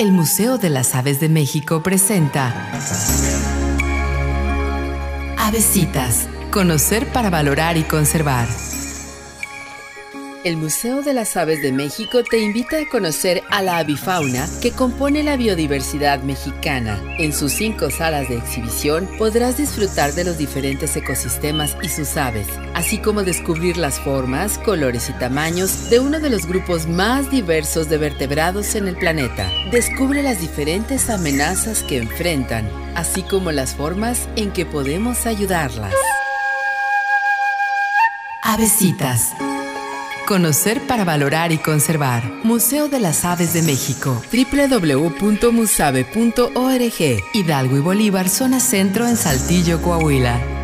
El Museo de las Aves de México presenta Avesitas. Conocer para valorar y conservar. El Museo de las Aves de México te invita a conocer a la avifauna que compone la biodiversidad mexicana. En sus cinco salas de exhibición podrás disfrutar de los diferentes ecosistemas y sus aves, así como descubrir las formas, colores y tamaños de uno de los grupos más diversos de vertebrados en el planeta. Descubre las diferentes amenazas que enfrentan, así como las formas en que podemos ayudarlas. Avesitas. Conocer para valorar y conservar. Museo de las Aves de México. www.musave.org. Hidalgo y Bolívar, zona centro en Saltillo, Coahuila.